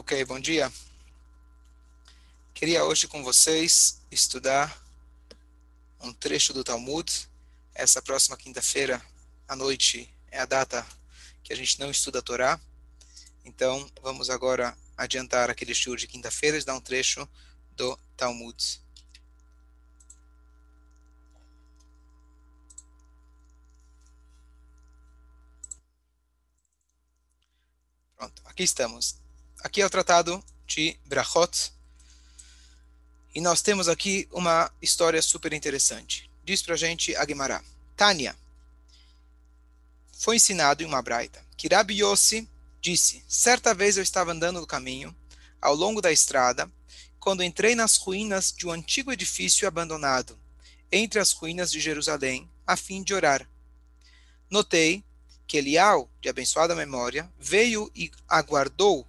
Ok, bom dia. Queria hoje com vocês estudar um trecho do Talmud. Essa próxima quinta-feira à noite é a data que a gente não estuda a Torá. Então, vamos agora adiantar aquele estudo de quinta-feira e dar um trecho do Talmud. Pronto, aqui estamos. Aqui é o tratado de Brachot. E nós temos aqui uma história super interessante. Diz pra gente a Gemara. Tânia. Foi ensinado em uma braita que Rabi Yossi disse: Certa vez eu estava andando no caminho, ao longo da estrada, quando entrei nas ruínas de um antigo edifício abandonado, entre as ruínas de Jerusalém, a fim de orar. Notei que Elial, de abençoada memória, veio e aguardou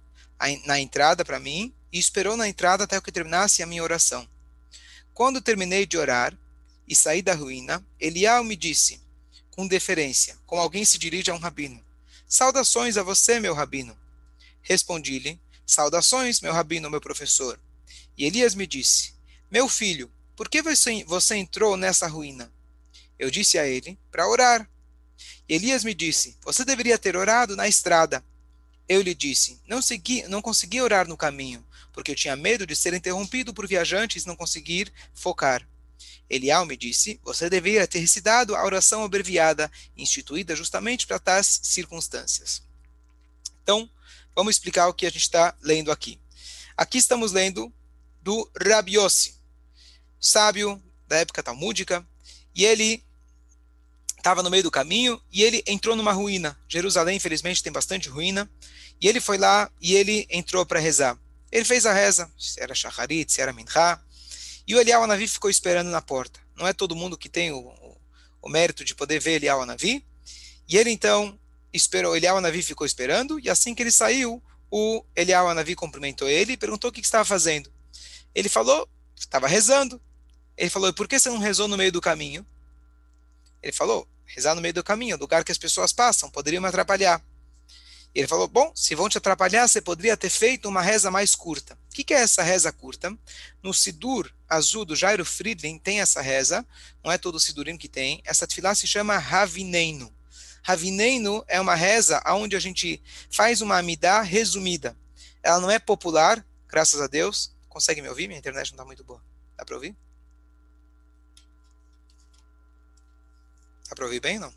na entrada para mim e esperou na entrada até que terminasse a minha oração. Quando terminei de orar e saí da ruína, Elial me disse, com deferência, como alguém se dirige a um rabino: Saudações a você, meu rabino. Respondi-lhe: Saudações, meu rabino, meu professor. E Elias me disse: Meu filho, por que você, você entrou nessa ruína? Eu disse a ele: Para orar. Elias me disse: Você deveria ter orado na estrada. Eu lhe disse: Não, segui, não consegui orar no caminho, porque eu tinha medo de ser interrompido por viajantes e não conseguir focar. Elial me disse: Você deveria ter recitado a oração abreviada, instituída justamente para tais circunstâncias. Então, vamos explicar o que a gente está lendo aqui. Aqui estamos lendo do Rabiossi, sábio da época talmúdica, e ele estava no meio do caminho e ele entrou numa ruína. Jerusalém, infelizmente, tem bastante ruína. E ele foi lá e ele entrou para rezar. Ele fez a reza, se era Shacharit, se era Mincha. E o Eliyahu Anavi ficou esperando na porta. Não é todo mundo que tem o, o, o mérito de poder ver Eliyahu Anavi. E ele então esperou, Eliyahu Anavi ficou esperando. E assim que ele saiu, o Eliyahu Anavi cumprimentou ele e perguntou o que, que estava fazendo. Ele falou, estava rezando. Ele falou, por que você não rezou no meio do caminho? Ele falou, rezar no meio do caminho, lugar que as pessoas passam, poderiam me atrapalhar. Ele falou, bom, se vão te atrapalhar, você poderia ter feito uma reza mais curta. O que, que é essa reza curta? No Sidur azul do Jairo Friedlin tem essa reza, não é todo o Sidurim que tem, essa tefilá se chama Ravineino. Ravineino é uma reza onde a gente faz uma amidá resumida. Ela não é popular, graças a Deus. Consegue me ouvir? Minha internet não está muito boa. Dá para ouvir? Dá para ouvir bem, não?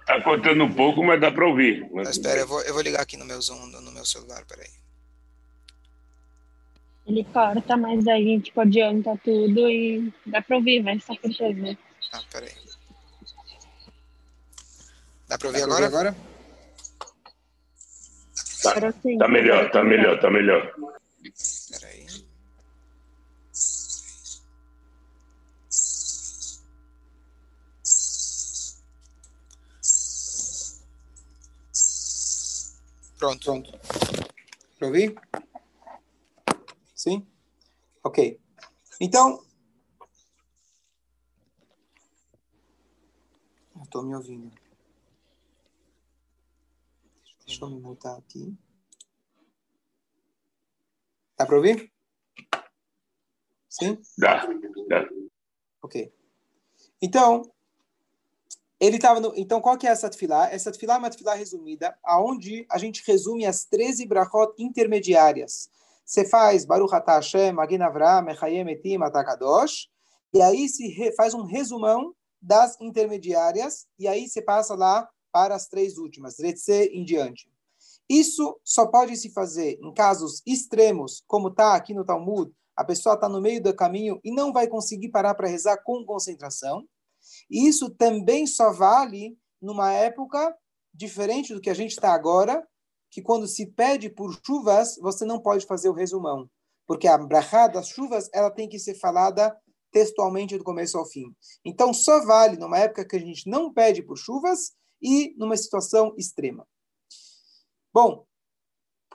Está cortando um pouco, mas dá para ouvir. Mas... espera, eu vou, eu vou ligar aqui no meu Zoom, no meu celular, peraí. Ele corta, mas aí, gente tipo, adianta tudo e dá para ouvir, mas está cortando. Ah, peraí. Dá para ouvir, agora? agora? Tá, tá melhor, tá melhor, tá melhor. Peraí. Pronto. Pronto. Para ouvir? Sim? Ok. Então. Estou me ouvindo. Deixa eu me mutar aqui. Dá para ouvir? Sim? Dá, dá. Ok. Então, ele estava no... Então, qual que é essa tefilá? Essa tefilá é uma tefilá resumida, aonde a gente resume as 13 brachot intermediárias. Você faz Baruch Atah Hashem, Magin Mechayem Etim, Atakadosh, e aí se faz um resumão das intermediárias, e aí você passa lá para as três últimas, Retze em diante. Isso só pode se fazer em casos extremos, como está aqui no Talmud, a pessoa está no meio do caminho e não vai conseguir parar para rezar com concentração. Isso também só vale numa época diferente do que a gente está agora, que quando se pede por chuvas, você não pode fazer o resumão. Porque a brachá das chuvas, ela tem que ser falada textualmente do começo ao fim. Então, só vale numa época que a gente não pede por chuvas e numa situação extrema. Bom,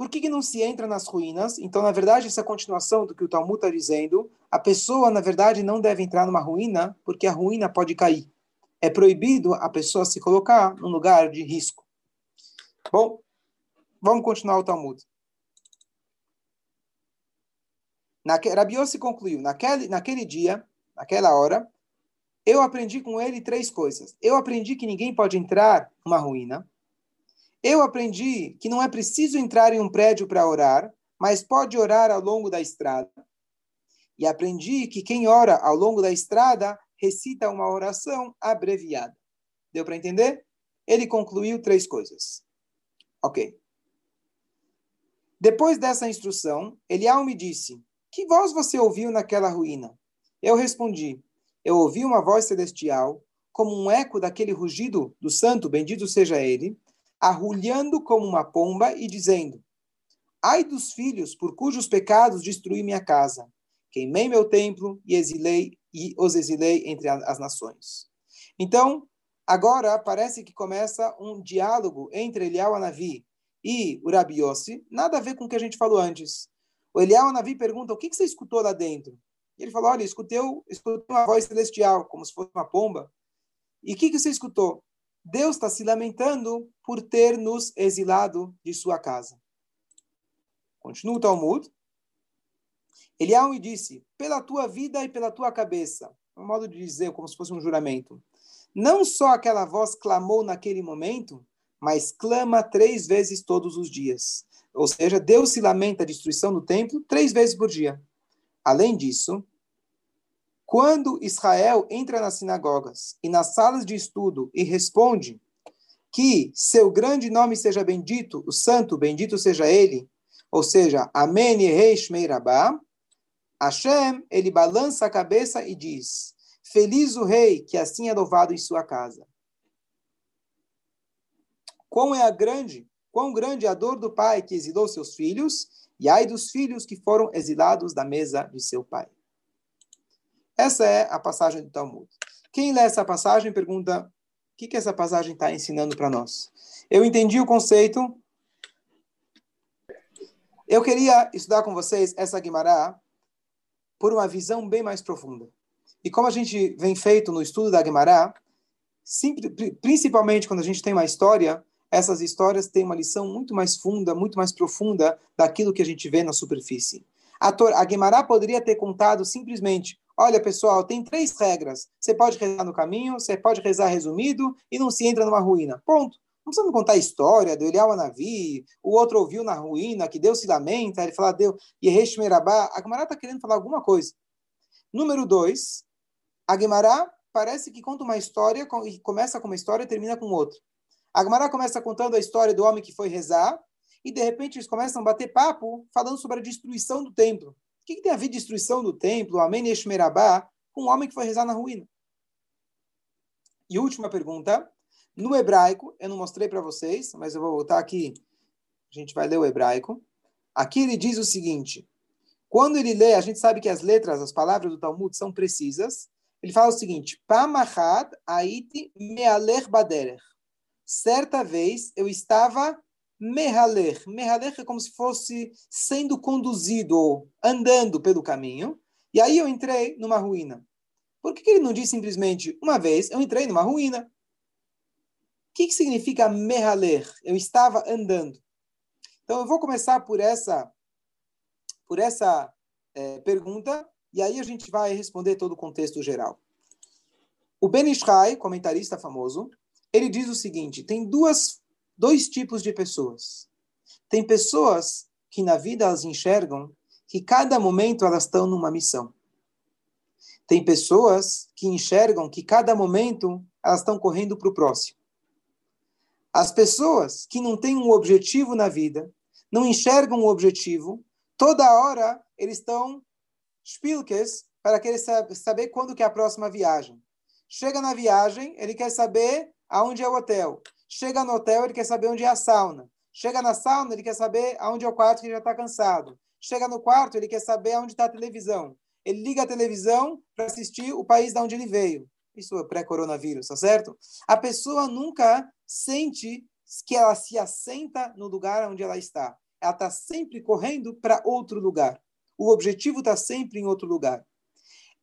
por que, que não se entra nas ruínas? Então, na verdade, essa continuação do que o Talmud está dizendo, a pessoa, na verdade, não deve entrar numa ruína, porque a ruína pode cair. É proibido a pessoa se colocar num lugar de risco. Bom, Vamos continuar o Talmud. Naque, Rabi Yossi concluiu, naquele, naquele dia, naquela hora, eu aprendi com ele três coisas. Eu aprendi que ninguém pode entrar numa ruína. Eu aprendi que não é preciso entrar em um prédio para orar, mas pode orar ao longo da estrada. E aprendi que quem ora ao longo da estrada recita uma oração abreviada. Deu para entender? Ele concluiu três coisas. Ok. Depois dessa instrução, Elial me disse: Que voz você ouviu naquela ruína? Eu respondi: Eu ouvi uma voz celestial, como um eco daquele rugido do santo, bendito seja ele, arrulhando como uma pomba e dizendo: Ai dos filhos por cujos pecados destruí minha casa. Queimei meu templo e exilei e os exilei entre as nações. Então, agora parece que começa um diálogo entre Elial Anavi e o Rabi Yossi, nada a ver com o que a gente falou antes. O Elial Anavi pergunta: "O que, você escutou lá dentro?" E ele falou: "Olha, escutei, escutei uma voz celestial, como se fosse uma pomba. E o que você escutou? Deus está se lamentando por ter nos exilado de sua casa. Continua o Talmud. Elial me disse, pela tua vida e pela tua cabeça, um modo de dizer, como se fosse um juramento. Não só aquela voz clamou naquele momento, mas clama três vezes todos os dias. Ou seja, Deus se lamenta a destruição do templo três vezes por dia. Além disso, quando Israel entra nas sinagogas e nas salas de estudo e responde que seu grande nome seja bendito, o santo, bendito seja ele, ou seja, Amém Yehei Shmei Rabá, Hashem, ele balança a cabeça e diz, Feliz o rei que assim é louvado em sua casa. Quão é a grande, quão grande é a dor do pai que exilou seus filhos, e ai dos filhos que foram exilados da mesa de seu pai. Essa é a passagem do Talmud. Quem lê essa passagem pergunta: o que, que essa passagem está ensinando para nós? Eu entendi o conceito eu queria estudar com vocês essa Guimará por uma visão bem mais profunda. E como a gente vem feito no estudo da Guimará, principalmente quando a gente tem uma história, essas histórias têm uma lição muito mais funda, muito mais profunda daquilo que a gente vê na superfície. A, a Guimará poderia ter contado simplesmente: olha, pessoal, tem três regras. Você pode rezar no caminho, você pode rezar resumido e não se entra numa ruína. Ponto. Não precisa me contar a história do Eliel Anavi, o outro ouviu na ruína, que Deus se lamenta, ele fala, Deus, Yehesh Merabá. A Gemara está querendo falar alguma coisa. Número dois, a Gemara parece que conta uma história, começa com uma história e termina com outra. A Gemara começa contando a história do homem que foi rezar, e de repente eles começam a bater papo falando sobre a destruição do templo. O que, que tem a ver destruição do templo, Amém Merabá, com o homem que foi rezar na ruína? E última pergunta, no hebraico, eu não mostrei para vocês, mas eu vou voltar aqui. A gente vai ler o hebraico. Aqui ele diz o seguinte: quando ele lê, a gente sabe que as letras, as palavras do Talmud são precisas. Ele fala o seguinte: Pamachad aiti mealer baderer. Certa vez eu estava mehaler. Mehaler é como se fosse sendo conduzido ou andando pelo caminho. E aí eu entrei numa ruína. Por que, que ele não diz simplesmente, uma vez eu entrei numa ruína? O que, que significa mehaler? Eu estava andando. Então, eu vou começar por essa, por essa é, pergunta, e aí a gente vai responder todo o contexto geral. O Ben Ishai, comentarista famoso, ele diz o seguinte: tem duas, dois tipos de pessoas. Tem pessoas que na vida elas enxergam que cada momento elas estão numa missão. Tem pessoas que enxergam que cada momento elas estão correndo para o próximo. As pessoas que não têm um objetivo na vida, não enxergam um objetivo, toda hora eles estão spilkes para querer saber quando que é a próxima viagem. Chega na viagem, ele quer saber aonde é o hotel. Chega no hotel, ele quer saber onde é a sauna. Chega na sauna, ele quer saber aonde é o quarto que já está cansado. Chega no quarto, ele quer saber aonde está a televisão. Ele liga a televisão para assistir o país de onde ele veio. Isso é pré-coronavírus, tá certo? A pessoa nunca sente que ela se assenta no lugar onde ela está. Ela está sempre correndo para outro lugar. O objetivo está sempre em outro lugar.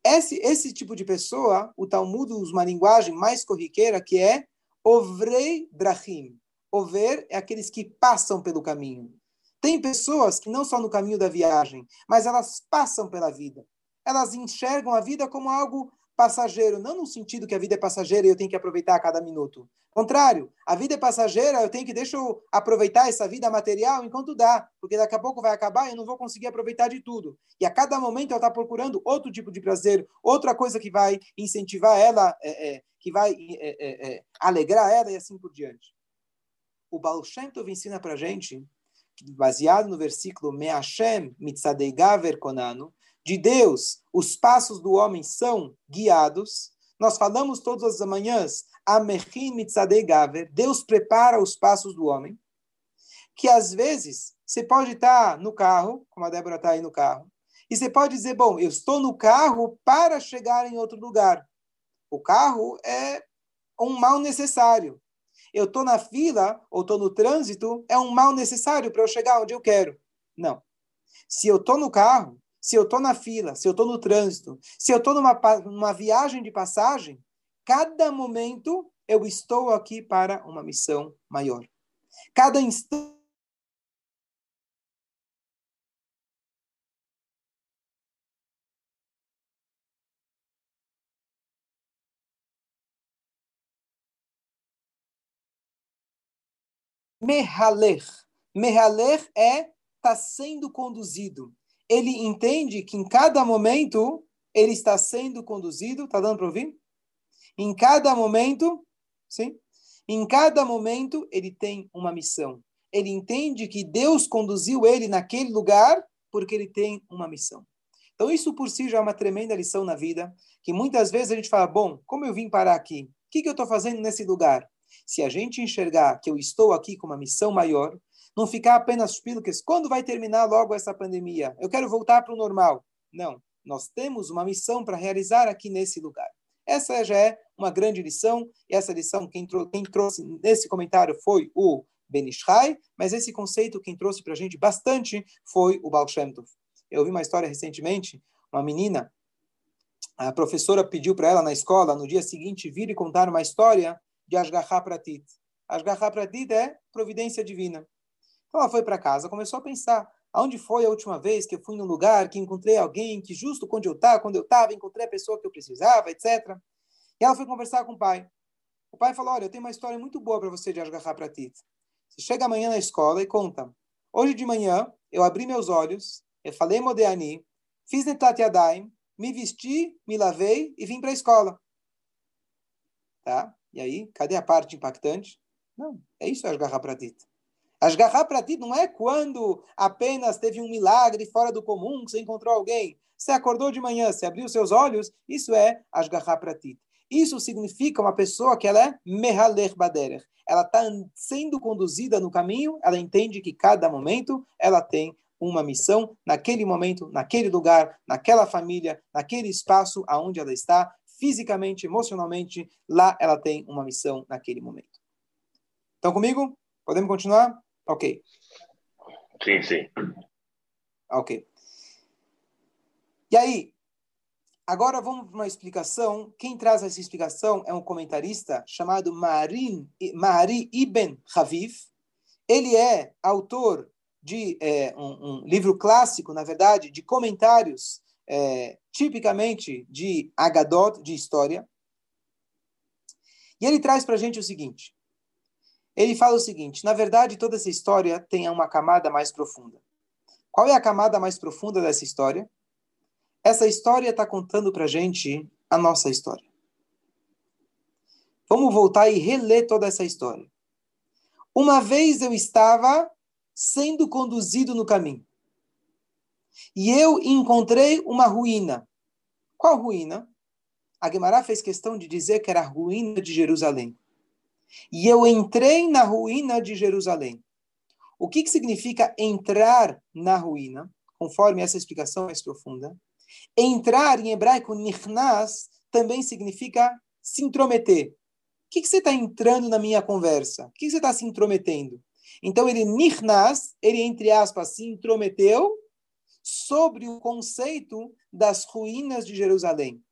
Esse, esse tipo de pessoa, o Talmud usa uma linguagem mais corriqueira que é Ovrei Drachim. Over é aqueles que passam pelo caminho. Tem pessoas que não só no caminho da viagem, mas elas passam pela vida. Elas enxergam a vida como algo passageiro, não no sentido que a vida é passageira e eu tenho que aproveitar a cada minuto. Contrário, a vida é passageira, eu tenho que deixa eu aproveitar essa vida material enquanto dá, porque daqui a pouco vai acabar e eu não vou conseguir aproveitar de tudo. E a cada momento ela está procurando outro tipo de prazer, outra coisa que vai incentivar ela, é, é, que vai é, é, é alegrar ela e assim por diante. O Baal Shem Tov ensina para gente, baseado no versículo Me'ashem mitzadei gaver konanu, de Deus, os passos do homem são guiados. Nós falamos todas as manhãs, Deus prepara os passos do homem, que às vezes você pode estar no carro, como a Débora está aí no carro, e você pode dizer, bom, eu estou no carro para chegar em outro lugar. O carro é um mal necessário. Eu estou na fila ou estou no trânsito, é um mal necessário para eu chegar onde eu quero. Não. Se eu estou no carro, se eu estou na fila, se eu estou no trânsito, se eu estou numa, numa viagem de passagem, cada momento eu estou aqui para uma missão maior. Cada instante. Mehaler. Mehaler é está sendo conduzido ele entende que em cada momento ele está sendo conduzido. Está dando para ouvir? Em cada momento, sim? Em cada momento ele tem uma missão. Ele entende que Deus conduziu ele naquele lugar porque ele tem uma missão. Então isso por si já é uma tremenda lição na vida, que muitas vezes a gente fala, bom, como eu vim parar aqui? O que, que eu estou fazendo nesse lugar? Se a gente enxergar que eu estou aqui com uma missão maior, não ficar apenas pílulas. Quando vai terminar logo essa pandemia? Eu quero voltar para o normal. Não. Nós temos uma missão para realizar aqui nesse lugar. Essa já é uma grande lição, e essa lição quem, trou quem trouxe nesse comentário foi o Benishai, mas esse conceito quem trouxe para a gente bastante foi o Baal Shem Tov. Eu vi uma história recentemente, uma menina, a professora pediu para ela na escola, no dia seguinte, vir e contar uma história de Ashgaha Pratit. Ashgaha Pratit é providência divina. Ela foi para casa, começou a pensar, aonde foi a última vez que eu fui num lugar, que encontrei alguém, que justo quando eu estava, quando eu estava, encontrei a pessoa que eu precisava, etc. E ela foi conversar com o pai. O pai falou, olha, eu tenho uma história muito boa para você de para ti. Você chega amanhã na escola e conta. Hoje de manhã, eu abri meus olhos, eu falei Modeani, fiz Netat Yadayim, me vesti, me lavei e vim para a escola. Tá? E aí, cadê a parte impactante? Não, é isso, Ashgaha Pratit. Asgarrar para ti não é quando apenas teve um milagre fora do comum, que você encontrou alguém. Você acordou de manhã, você abriu seus olhos, isso é asgarrar para ti. Isso significa uma pessoa que ela é mehaler baderer. Ela está sendo conduzida no caminho, ela entende que cada momento ela tem uma missão naquele momento, naquele lugar, naquela família, naquele espaço aonde ela está, fisicamente, emocionalmente, lá ela tem uma missão naquele momento. Estão comigo? Podemos continuar? Ok. Sim, sim. Ok. E aí, agora vamos para uma explicação. Quem traz essa explicação é um comentarista chamado Marin, Mari Ibn Haviv. Ele é autor de é, um, um, livro clássico, na verdade, de comentários é, tipicamente de Agadot, de história. E ele traz para a gente o seguinte: ele fala o seguinte: na verdade, toda essa história tem uma camada mais profunda. Qual é a camada mais profunda dessa história? Essa história está contando para gente a nossa história. Vamos voltar e reler toda essa história. Uma vez eu estava sendo conduzido no caminho. E eu encontrei uma ruína. Qual ruína? A Guemará fez questão de dizer que era a ruína de Jerusalém. E eu entrei na ruína de Jerusalém. O que, que significa entrar na ruína? Conforme essa explicação mais profunda. Entrar em hebraico, nichnas, também significa se intrometer. O que, que você está entrando na minha conversa? O que, que você está se intrometendo? Então, ele, nichnas, ele, entre aspas, se intrometeu sobre o conceito das ruínas de Jerusalém.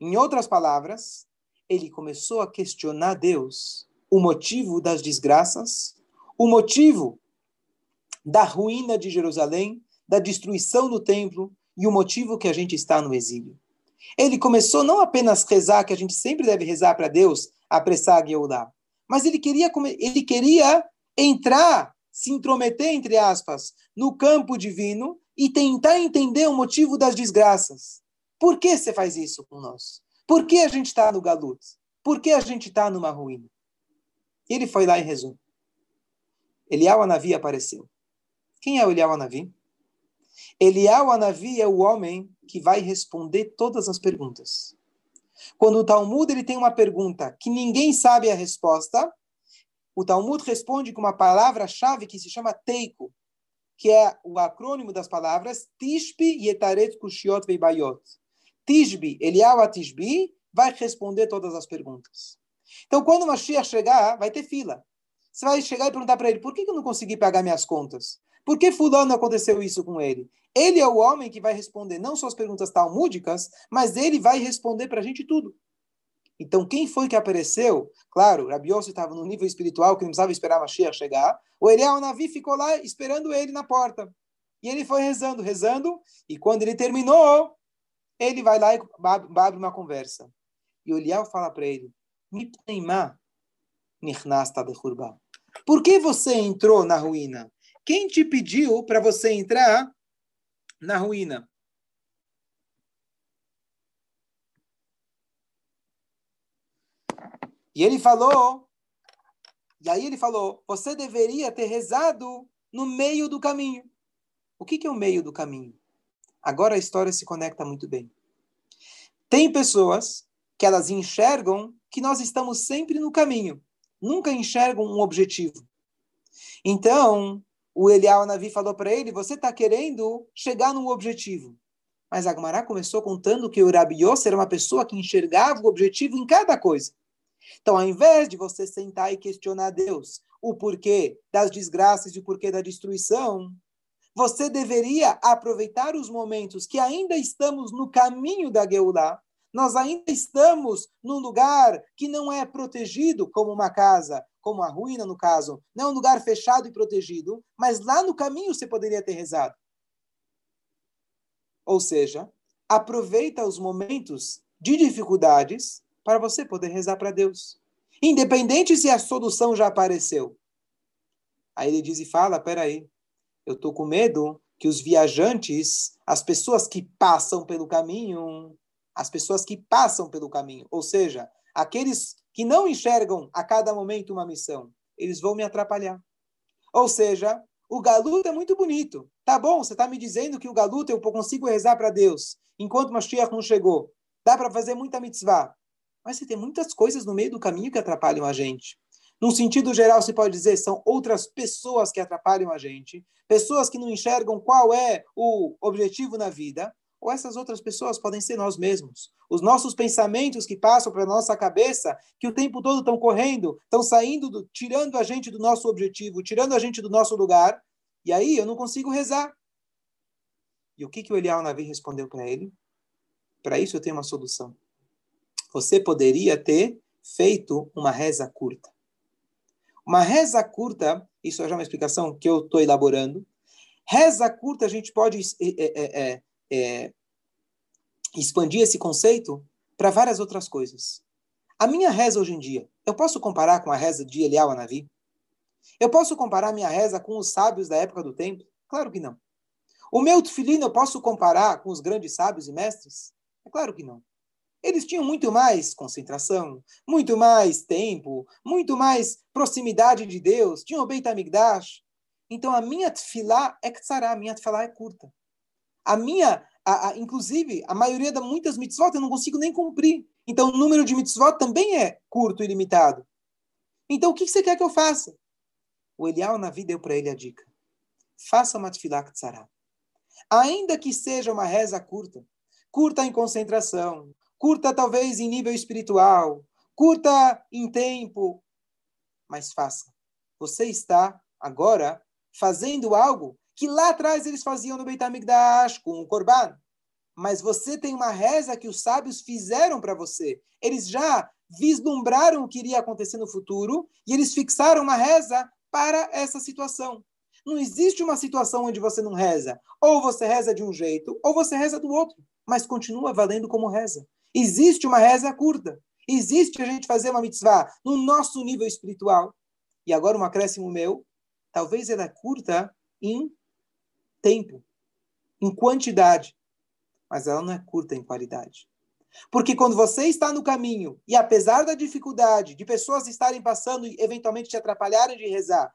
Em outras palavras, ele começou a questionar Deus o motivo das desgraças, o motivo da ruína de Jerusalém, da destruição do templo e o motivo que a gente está no exílio. Ele começou não apenas rezar, que a gente sempre deve rezar para Deus, apressar a Geulah, mas ele queria, ele queria entrar, se intrometer, entre aspas, no campo divino e tentar entender o motivo das desgraças. Por que você faz isso com nós? Por que a gente está no galut? Por que a gente está numa ruína? Ele foi lá e rezou. Elial Anavi apareceu. Quem é o Elial Anavi? Elial Anavi é o homem que vai responder todas as perguntas. Quando o Talmud ele tem uma pergunta que ninguém sabe a resposta, o Talmud responde com uma palavra-chave que se chama teiko, que é o acrônimo das palavras Tishbi Yetaret Kushiot Veibayot. Tishbi, Eliyahu Tishbi, vai responder todas as perguntas. Então, quando o Mashiach chegar, vai ter fila. Você vai chegar e perguntar para ele, por que eu não consegui pagar minhas contas? Por que fulano aconteceu isso com ele? Ele é o homem que vai responder não só as perguntas talmúdicas, mas ele vai responder para a gente tudo. Então, quem foi que apareceu? Claro, Rabi Yossi estava no nível espiritual que não precisava esperar Mashiach chegar. O Eliel Navi ficou lá esperando ele na porta. E ele foi rezando, rezando, e quando ele terminou, ele vai lá e abre uma conversa. E o Eliel fala para ele, por que você entrou na ruína? Quem te pediu para você entrar na ruína? E ele falou, e aí ele falou, você deveria ter rezado no meio do caminho. O que, que é o meio do caminho? Agora a história se conecta muito bem. Tem pessoas que elas enxergam que nós estamos sempre no caminho, nunca enxergam um objetivo. Então, o Elial Navi falou para ele: você está querendo chegar num objetivo. Mas Agmará começou contando que o Rabi Yossi era uma pessoa que enxergava o objetivo em cada coisa. Então, ao invés de você sentar e questionar Deus o porquê das desgraças e o porquê da destruição, você deveria aproveitar os momentos que ainda estamos no caminho da Geulah, nós ainda estamos num lugar que não é protegido como uma casa, como a ruína no caso, não é um lugar fechado e protegido, mas lá no caminho você poderia ter rezado. Ou seja, aproveita os momentos de dificuldades para você poder rezar para Deus. Independente se a solução já apareceu. Aí ele diz e fala: peraí, eu estou com medo que os viajantes, as pessoas que passam pelo caminho, as pessoas que passam pelo caminho, ou seja, aqueles que não enxergam a cada momento uma missão, eles vão me atrapalhar. Ou seja, o galuto é muito bonito. Tá bom, você está me dizendo que o galuto eu consigo rezar para Deus enquanto Mashiach não chegou. Dá para fazer muita mitzvah. Mas você tem muitas coisas no meio do caminho que atrapalham a gente. Num sentido geral, se pode dizer, são outras pessoas que atrapalham a gente, pessoas que não enxergam qual é o objetivo na vida, ou essas outras pessoas podem ser nós mesmos. Os nossos pensamentos que passam para a nossa cabeça, que o tempo todo estão correndo, estão saindo, do, tirando a gente do nosso objetivo, tirando a gente do nosso lugar, e aí eu não consigo rezar. E o que, que o Elial Navi respondeu para ele? Para isso eu tenho uma solução você poderia ter feito uma reza curta. Uma reza curta, isso é já uma explicação que eu estou elaborando. Reza curta, a gente pode é, é, é, expandir esse conceito para várias outras coisas. A minha reza hoje em dia, eu posso comparar com a reza de Eliel Anavi? Eu posso comparar a minha reza com os sábios da época do templo? Claro que não. O meu tefilino eu posso comparar com os grandes sábios e mestres? É claro que não. Eles tinham muito mais concentração, muito mais tempo, muito mais proximidade de Deus, tinham o Beit HaMikdash. Então a minha tefilá é tzara, a minha tefilá é curta. A minha, a, a, inclusive, a maioria das muitas mitzvot eu não consigo nem cumprir. Então o número de mitzvot também é curto e limitado. Então o que você quer que eu faça? O Elial Navi deu para ele a dica. Faça uma tefilá tzara. Ainda que seja uma reza curta, curta em concentração, curta talvez em nível espiritual, curta em tempo, mas faça. Você está agora fazendo algo que lá atrás eles faziam no Beit HaMikdash, com o Korban. Mas você tem uma reza que os sábios fizeram para você. Eles já vislumbraram o que iria acontecer no futuro e eles fixaram uma reza para essa situação. Não existe uma situação onde você não reza. Ou você reza de um jeito, ou você reza do outro, mas continua valendo como reza. Existe uma reza curta. Existe a gente fazer uma mitzvah no nosso nível espiritual. E agora um acréscimo meu, talvez ela é curta em tempo, em quantidade, mas ela não é curta em qualidade. Porque quando você está no caminho, e apesar da dificuldade de pessoas estarem passando e eventualmente te atrapalharem de rezar,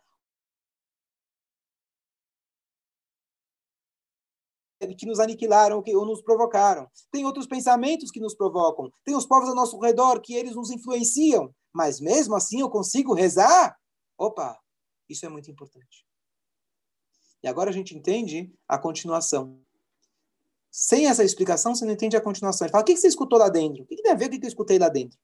que nos aniquilaram que, ou nos provocaram. Tem outros pensamentos que nos provocam. Tem os povos ao nosso redor que eles nos influenciam. Mas mesmo assim eu consigo rezar? Opa, isso é muito importante. E agora a gente entende a continuação. Sem essa explicação, você não entende a continuação. Fala, o que você escutou lá dentro? O que tem a ver com o que eu escutei lá dentro?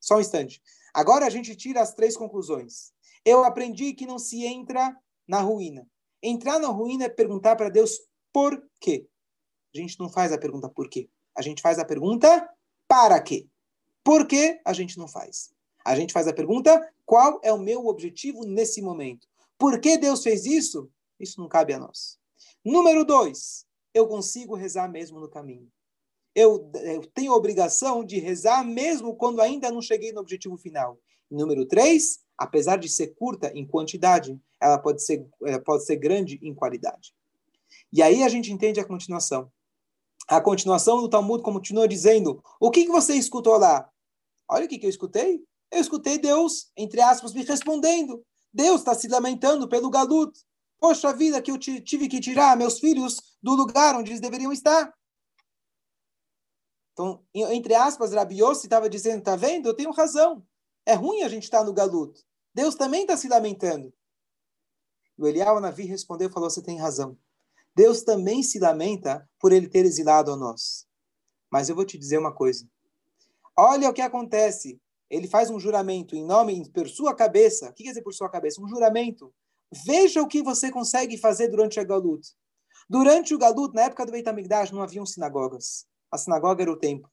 Só um instante. Agora a gente tira as três conclusões. Eu aprendi que não se entra na ruína. Entrar na ruína é perguntar para Deus por quê. A gente não faz a pergunta por quê. A gente faz a pergunta para quê. Por que a gente não faz? A gente faz a pergunta qual é o meu objetivo nesse momento. Por que Deus fez isso? Isso não cabe a nós. Número dois, eu consigo rezar mesmo no caminho. Eu, eu, tenho a obrigação de rezar mesmo quando ainda não cheguei no objetivo final. Número três, apesar de ser curta em quantidade, ela pode ser, ela pode ser grande em qualidade. E aí a gente entende a continuação. A continuação do Talmud continua dizendo: o que, que você escutou lá? Olha o que, que eu escutei. Eu escutei Deus, entre aspas, me respondendo. Deus está se lamentando pelo galuto. Poxa vida, que eu tive que tirar meus filhos do lugar onde eles deveriam estar. Então, entre aspas, Rabi Yossi estava dizendo, tá vendo? Eu tenho razão. É ruim a gente estar no galuto. Deus também está se lamentando. E o Eliel Navi respondeu falou, você tem razão. Deus também se lamenta por ele ter exilado a nós. Mas eu vou te dizer uma coisa. Olha o que acontece. Ele faz um juramento em nome, por sua cabeça. O que quer dizer por sua cabeça? Um juramento Veja o que você consegue fazer durante a Galut. Durante o Galut, na época do Beit HaMikdash, não haviam sinagogas. A sinagoga era o templo.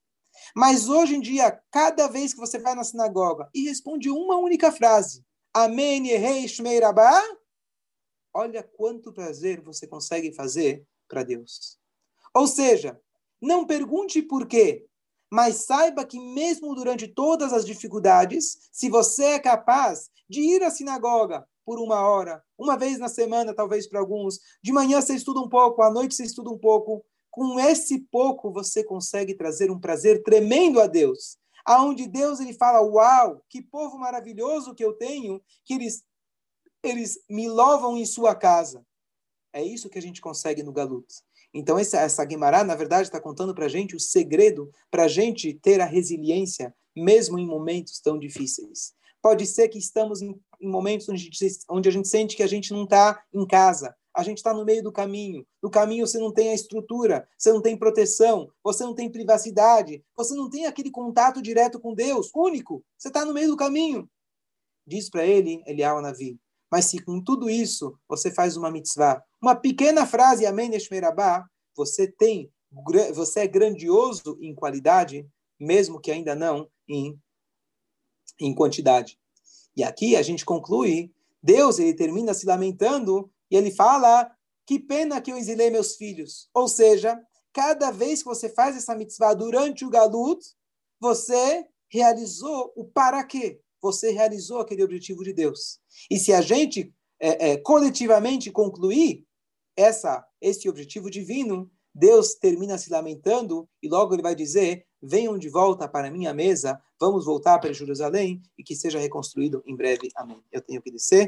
Mas hoje em dia, cada vez que você vai na sinagoga e responde uma única frase, Amém, Yehei Shmei Rabá, olha quanto prazer você consegue fazer para Deus. Ou seja, não pergunte por quê, mas saiba que mesmo durante todas as dificuldades, se você é capaz de ir à sinagoga por uma hora, uma vez na semana, talvez para alguns. De manhã você estuda um pouco, à noite você estuda um pouco. Com esse pouco você consegue trazer um prazer tremendo a Deus. Aonde Deus ele fala: "Uau, que povo maravilhoso que eu tenho, que eles eles me louvam em sua casa". É isso que a gente consegue no Galut. Então, essa, essa Guimarães, na verdade, está contando para a gente o segredo para a gente ter a resiliência, mesmo em momentos tão difíceis. Pode ser que estamos em, em momentos onde a, gente, onde a gente sente que a gente não está em casa, a gente está no meio do caminho. No caminho você não tem a estrutura, você não tem proteção, você não tem privacidade, você não tem aquele contato direto com Deus, único. Você está no meio do caminho. Diz para ele, Elial Navi, mas se com tudo isso você faz uma mitzvah, uma pequena frase, Amém Neshmerabá, você tem, você é grandioso em qualidade, mesmo que ainda não em em quantidade. E aqui a gente conclui, Deus ele termina se lamentando e ele fala: "Que pena que eu exilei meus filhos". Ou seja, cada vez que você faz essa mitzvah durante o galut, você realizou o para quê? Você realizou aquele objetivo de Deus. E se a gente é, é, coletivamente concluir essa esse objetivo divino, Deus termina se lamentando e logo ele vai dizer: venham de volta para a minha mesa, vamos voltar para Jerusalém e que seja reconstruído em breve. Amém. Eu tenho que descer.